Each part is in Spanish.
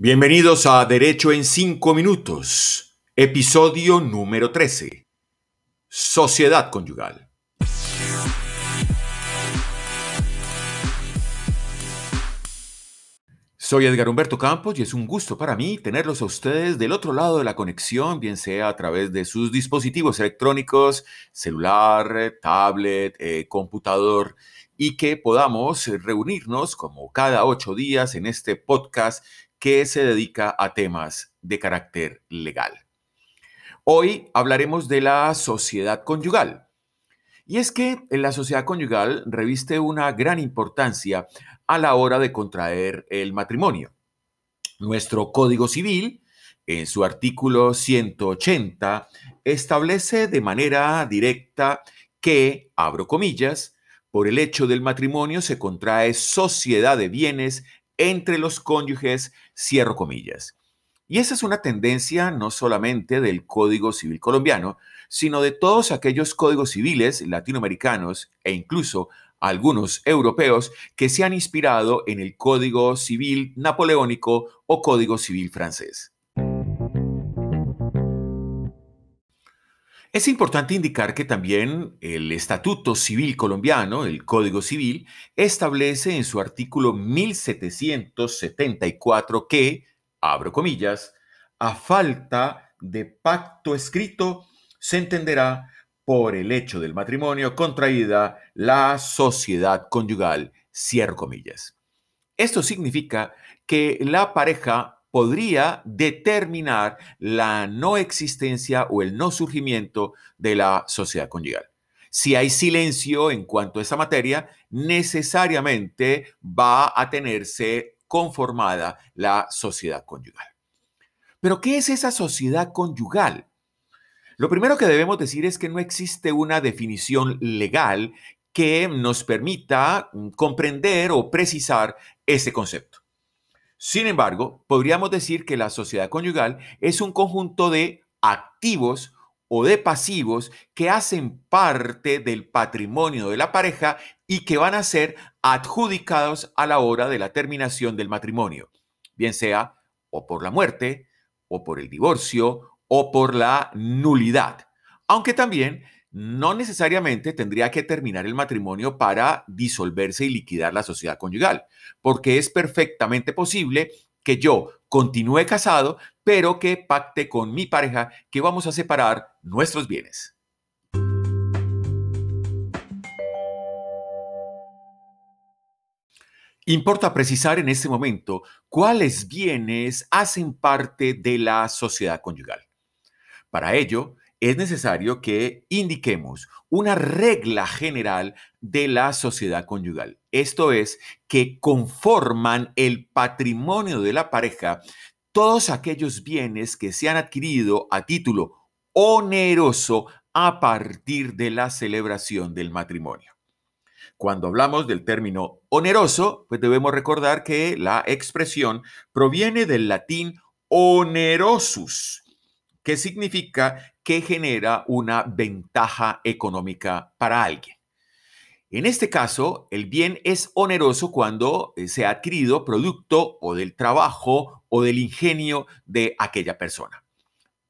Bienvenidos a Derecho en 5 Minutos, episodio número 13. Sociedad conyugal. Soy Edgar Humberto Campos y es un gusto para mí tenerlos a ustedes del otro lado de la conexión, bien sea a través de sus dispositivos electrónicos, celular, tablet, eh, computador, y que podamos reunirnos como cada ocho días en este podcast que se dedica a temas de carácter legal. Hoy hablaremos de la sociedad conyugal. Y es que la sociedad conyugal reviste una gran importancia a la hora de contraer el matrimonio. Nuestro Código Civil, en su artículo 180, establece de manera directa que, abro comillas, por el hecho del matrimonio se contrae sociedad de bienes entre los cónyuges, cierro comillas. Y esa es una tendencia no solamente del Código Civil colombiano, sino de todos aquellos códigos civiles latinoamericanos e incluso algunos europeos que se han inspirado en el Código Civil napoleónico o Código Civil francés. Es importante indicar que también el Estatuto Civil colombiano, el Código Civil, establece en su artículo 1774 que, abro comillas, a falta de pacto escrito, se entenderá por el hecho del matrimonio contraída la sociedad conyugal, cierro comillas. Esto significa que la pareja podría determinar la no existencia o el no surgimiento de la sociedad conyugal. Si hay silencio en cuanto a esa materia, necesariamente va a tenerse conformada la sociedad conyugal. Pero, ¿qué es esa sociedad conyugal? Lo primero que debemos decir es que no existe una definición legal que nos permita mm, comprender o precisar ese concepto. Sin embargo, podríamos decir que la sociedad conyugal es un conjunto de activos o de pasivos que hacen parte del patrimonio de la pareja y que van a ser adjudicados a la hora de la terminación del matrimonio, bien sea o por la muerte, o por el divorcio, o por la nulidad. Aunque también no necesariamente tendría que terminar el matrimonio para disolverse y liquidar la sociedad conyugal, porque es perfectamente posible que yo continúe casado, pero que pacte con mi pareja que vamos a separar nuestros bienes. Importa precisar en este momento cuáles bienes hacen parte de la sociedad conyugal. Para ello, es necesario que indiquemos una regla general de la sociedad conyugal. Esto es, que conforman el patrimonio de la pareja todos aquellos bienes que se han adquirido a título oneroso a partir de la celebración del matrimonio. Cuando hablamos del término oneroso, pues debemos recordar que la expresión proviene del latín onerosus, que significa que genera una ventaja económica para alguien. En este caso, el bien es oneroso cuando eh, se ha adquirido producto o del trabajo o del ingenio de aquella persona.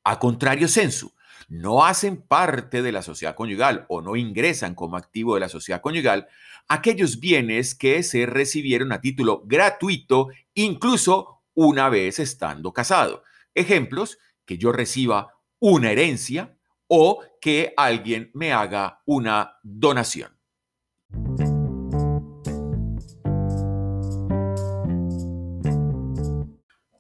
A contrario sensu, no hacen parte de la sociedad conyugal o no ingresan como activo de la sociedad conyugal aquellos bienes que se recibieron a título gratuito, incluso una vez estando casado. Ejemplos, que yo reciba una herencia o que alguien me haga una donación.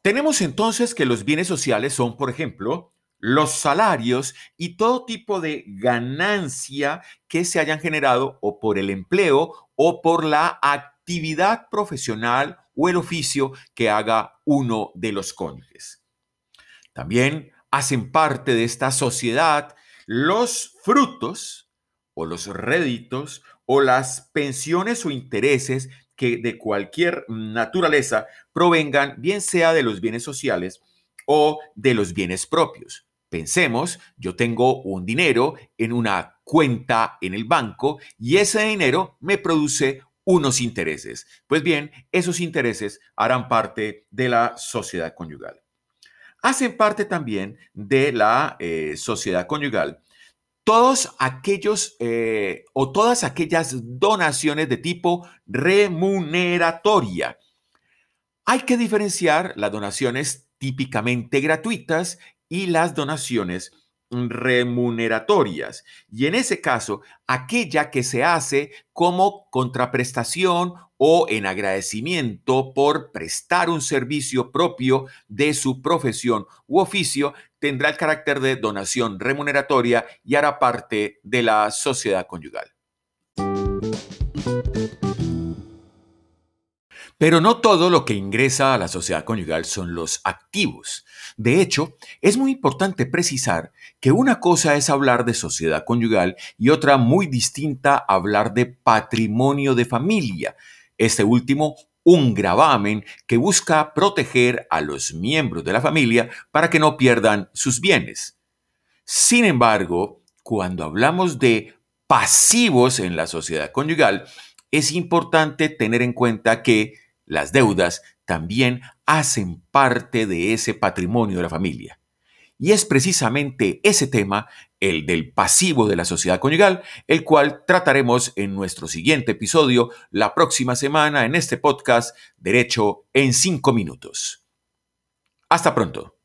Tenemos entonces que los bienes sociales son, por ejemplo, los salarios y todo tipo de ganancia que se hayan generado o por el empleo o por la actividad profesional o el oficio que haga uno de los cónyuges. También hacen parte de esta sociedad los frutos o los réditos o las pensiones o intereses que de cualquier naturaleza provengan bien sea de los bienes sociales o de los bienes propios. Pensemos, yo tengo un dinero en una cuenta en el banco y ese dinero me produce unos intereses. Pues bien, esos intereses harán parte de la sociedad conyugal. Hacen parte también de la eh, sociedad conyugal todos aquellos eh, o todas aquellas donaciones de tipo remuneratoria. Hay que diferenciar las donaciones típicamente gratuitas y las donaciones remuneratorias. Y en ese caso, aquella que se hace como contraprestación o en agradecimiento por prestar un servicio propio de su profesión u oficio, tendrá el carácter de donación remuneratoria y hará parte de la sociedad conyugal. Pero no todo lo que ingresa a la sociedad conyugal son los activos. De hecho, es muy importante precisar que una cosa es hablar de sociedad conyugal y otra muy distinta hablar de patrimonio de familia. Este último, un gravamen que busca proteger a los miembros de la familia para que no pierdan sus bienes. Sin embargo, cuando hablamos de pasivos en la sociedad conyugal, es importante tener en cuenta que las deudas también hacen parte de ese patrimonio de la familia. Y es precisamente ese tema, el del pasivo de la sociedad conyugal, el cual trataremos en nuestro siguiente episodio la próxima semana en este podcast Derecho en 5 minutos. Hasta pronto.